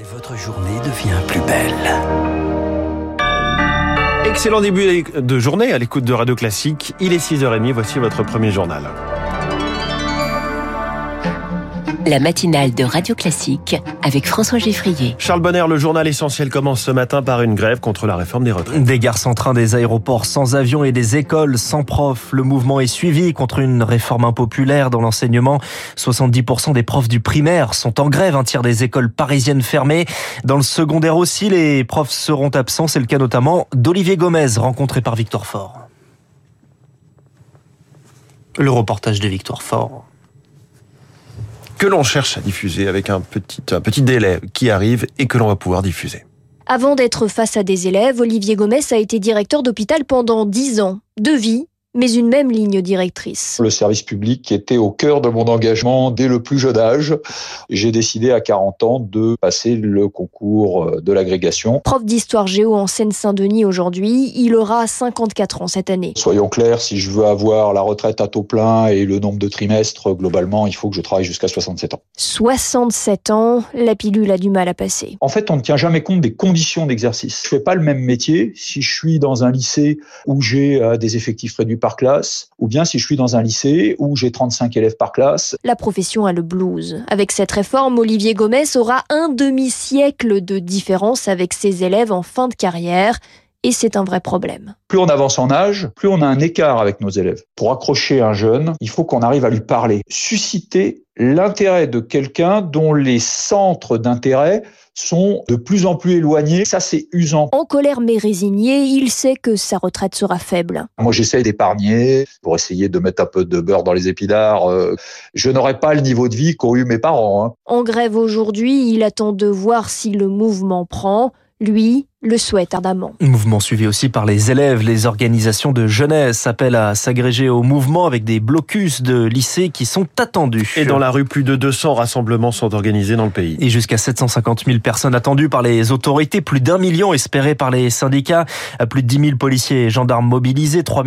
Et votre journée devient plus belle. Excellent début de journée à l'écoute de Radio Classique. Il est 6h30, voici votre premier journal. La matinale de Radio Classique avec François Geffrier. Charles Bonner, le journal essentiel commence ce matin par une grève contre la réforme des retraites. Des gares sans train, des aéroports sans avion et des écoles sans profs. Le mouvement est suivi contre une réforme impopulaire dans l'enseignement. 70% des profs du primaire sont en grève, un tiers des écoles parisiennes fermées. Dans le secondaire aussi, les profs seront absents. C'est le cas notamment d'Olivier Gomez, rencontré par Victor Fort. Le reportage de Victor Fort que l'on cherche à diffuser avec un petit, délai qui arrive et que l'on va pouvoir diffuser. Avant d'être face à des élèves, Olivier Gomez a été directeur d'hôpital pendant 10 ans. De vie, mais une même ligne directrice. Le service public était au cœur de mon engagement dès le plus jeune âge. J'ai décidé à 40 ans de passer le concours euh, de l'agrégation. Prof d'histoire géo en Seine-Saint-Denis aujourd'hui, il aura 54 ans cette année. Soyons clairs, si je veux avoir la retraite à taux plein et le nombre de trimestres, globalement, il faut que je travaille jusqu'à 67 ans. 67 ans, la pilule a du mal à passer. En fait, on ne tient jamais compte des conditions d'exercice. Je fais pas le même métier si je suis dans un lycée où j'ai euh, des effectifs réduits par classe, ou bien si je suis dans un lycée où j'ai 35 élèves par classe. La profession a le blues. Avec cette réforme, Olivier Gomez aura un demi-siècle de différence avec ses élèves en fin de carrière. Et c'est un vrai problème. Plus on avance en âge, plus on a un écart avec nos élèves. Pour accrocher un jeune, il faut qu'on arrive à lui parler, susciter l'intérêt de quelqu'un dont les centres d'intérêt sont de plus en plus éloignés. Ça, c'est usant. En colère mais résigné, il sait que sa retraite sera faible. Moi, j'essaie d'épargner pour essayer de mettre un peu de beurre dans les épinards. Euh, je n'aurai pas le niveau de vie qu'ont eu mes parents. Hein. En grève aujourd'hui, il attend de voir si le mouvement prend. Lui, le souhaite ardemment. Mouvement suivi aussi par les élèves, les organisations de jeunesse appellent à s'agréger au mouvement avec des blocus de lycées qui sont attendus. Et dans la rue, plus de 200 rassemblements sont organisés dans le pays. Et jusqu'à 750 000 personnes attendues par les autorités, plus d'un million espérés par les syndicats, plus de 10 000 policiers et gendarmes mobilisés, 3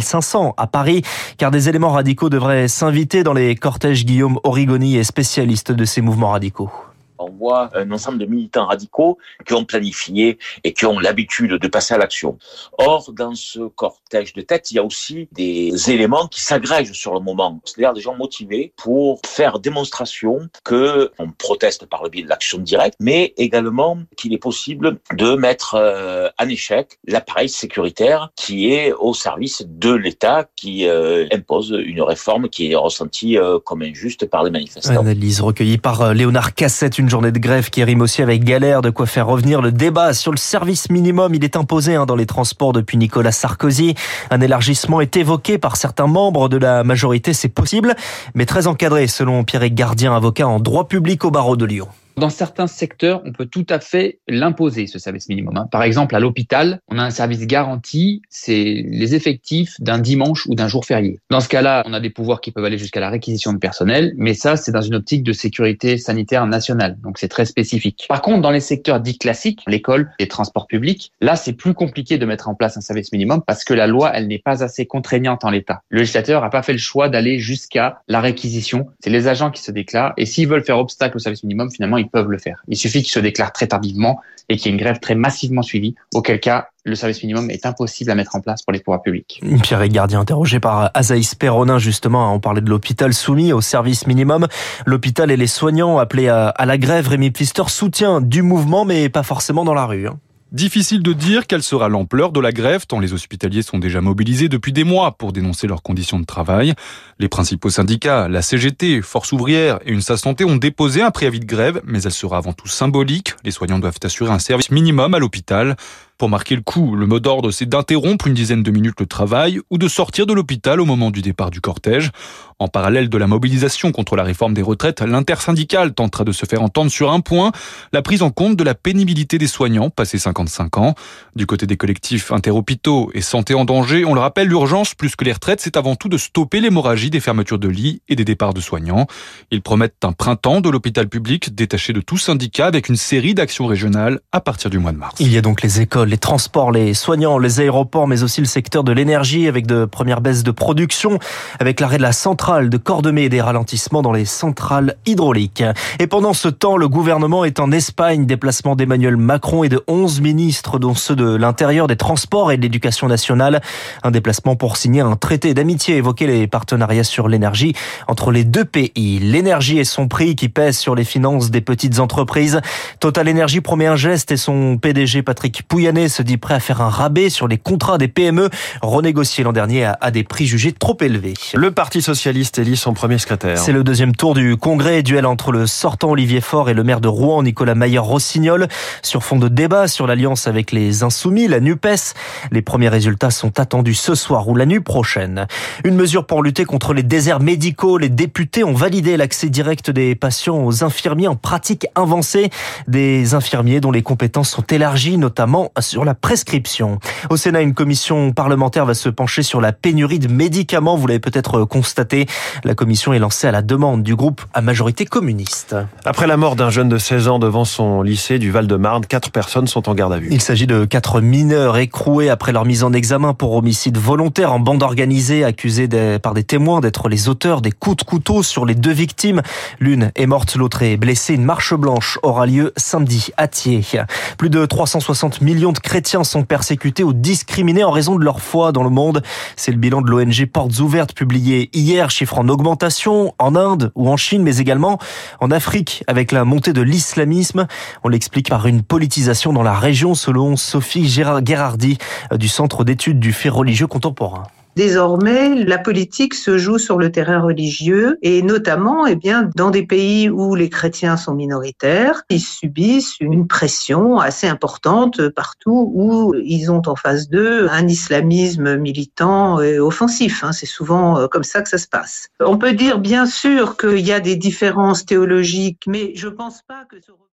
500 à Paris, car des éléments radicaux devraient s'inviter dans les cortèges. Guillaume Origoni est spécialiste de ces mouvements radicaux on voit un ensemble de militants radicaux qui ont planifié et qui ont l'habitude de passer à l'action. Or, dans ce cortège de tête, il y a aussi des éléments qui s'agrègent sur le moment, c'est-à-dire des gens motivés pour faire démonstration que on proteste par le biais de l'action directe, mais également qu'il est possible de mettre euh, en échec l'appareil sécuritaire qui est au service de l'État qui euh, impose une réforme qui est ressentie euh, comme injuste par les manifestants. Analyse recueillie par Léonard Cassette, journée de grève qui rime aussi avec galère, de quoi faire revenir le débat sur le service minimum. Il est imposé hein, dans les transports depuis Nicolas Sarkozy. Un élargissement est évoqué par certains membres de la majorité, c'est possible, mais très encadré selon Pierre Gardien, avocat en droit public au barreau de Lyon. Dans certains secteurs, on peut tout à fait l'imposer, ce service minimum. Hein. Par exemple, à l'hôpital, on a un service garanti, c'est les effectifs d'un dimanche ou d'un jour férié. Dans ce cas-là, on a des pouvoirs qui peuvent aller jusqu'à la réquisition de personnel, mais ça, c'est dans une optique de sécurité sanitaire nationale, donc c'est très spécifique. Par contre, dans les secteurs dits classiques, l'école, les transports publics, là, c'est plus compliqué de mettre en place un service minimum parce que la loi, elle n'est pas assez contraignante en l'état. Le législateur n'a pas fait le choix d'aller jusqu'à la réquisition. C'est les agents qui se déclarent, et s'ils veulent faire obstacle au service minimum, finalement, peuvent le faire. Il suffit qu'ils se déclarent très tardivement et qu'il y ait une grève très massivement suivie, auquel cas le service minimum est impossible à mettre en place pour les pouvoirs publics. Pierre Gardien, interrogé par Azaïs Perronin, justement, on parlait de l'hôpital soumis au service minimum. L'hôpital et les soignants appelés à, la grève, Rémi Pfister soutient du mouvement, mais pas forcément dans la rue. Difficile de dire quelle sera l'ampleur de la grève, tant les hospitaliers sont déjà mobilisés depuis des mois pour dénoncer leurs conditions de travail. Les principaux syndicats, la CGT, Force ouvrière et UNSA Santé ont déposé un préavis de grève, mais elle sera avant tout symbolique. Les soignants doivent assurer un service minimum à l'hôpital. Pour marquer le coup, le mot d'ordre, c'est d'interrompre une dizaine de minutes le travail ou de sortir de l'hôpital au moment du départ du cortège. En parallèle de la mobilisation contre la réforme des retraites, l'intersyndicale tentera de se faire entendre sur un point, la prise en compte de la pénibilité des soignants passés 55 ans. Du côté des collectifs interhôpitaux et santé en danger, on le rappelle, l'urgence plus que les retraites, c'est avant tout de stopper l'hémorragie des fermetures de lits et des départs de soignants. Ils promettent un printemps de l'hôpital public détaché de tout syndicat avec une série d'actions régionales à partir du mois de mars. Il y a donc les écoles les transports, les soignants, les aéroports, mais aussi le secteur de l'énergie avec de premières baisses de production, avec l'arrêt de la centrale de Cordemais et des ralentissements dans les centrales hydrauliques. Et pendant ce temps, le gouvernement est en Espagne, déplacement d'Emmanuel Macron et de 11 ministres, dont ceux de l'intérieur, des transports et de l'éducation nationale. Un déplacement pour signer un traité d'amitié, évoquer les partenariats sur l'énergie entre les deux pays. L'énergie et son prix qui pèse sur les finances des petites entreprises. Total Energy promet un geste et son PDG Patrick Pouyanné se dit prêt à faire un rabais sur les contrats des PME renégociés l'an dernier à des prix jugés trop élevés. Le Parti socialiste élit son premier secrétaire. C'est le deuxième tour du congrès, duel entre le sortant Olivier Faure et le maire de Rouen Nicolas Mayer-Rossignol sur fond de débat sur l'alliance avec les Insoumis, la NUPES. Les premiers résultats sont attendus ce soir ou la nuit prochaine. Une mesure pour lutter contre les déserts médicaux. Les députés ont validé l'accès direct des patients aux infirmiers en pratique avancée. Des infirmiers dont les compétences sont élargies, notamment sur la prescription. Au Sénat, une commission parlementaire va se pencher sur la pénurie de médicaments. Vous l'avez peut-être constaté. La commission est lancée à la demande du groupe à majorité communiste. Après la mort d'un jeune de 16 ans devant son lycée du Val-de-Marne, quatre personnes sont en garde à vue. Il s'agit de quatre mineurs écroués après leur mise en examen pour homicide volontaire en bande organisée, accusés par des témoins d'être les auteurs des coups de couteau sur les deux victimes. L'une est morte, l'autre est blessée. Une marche blanche aura lieu samedi à Thiers. Plus de 360 millions de chrétiens sont persécutés ou discriminés en raison de leur foi dans le monde. C'est le bilan de l'ONG Portes Ouvertes publié hier, chiffre en augmentation en Inde ou en Chine, mais également en Afrique avec la montée de l'islamisme. On l'explique par une politisation dans la région selon Sophie Gérardi du Centre d'études du fait religieux contemporain. Désormais, la politique se joue sur le terrain religieux et notamment, eh bien, dans des pays où les chrétiens sont minoritaires, ils subissent une pression assez importante partout où ils ont en face d'eux un islamisme militant et offensif. Hein. C'est souvent euh, comme ça que ça se passe. On peut dire bien sûr qu'il y a des différences théologiques, mais je pense pas que ce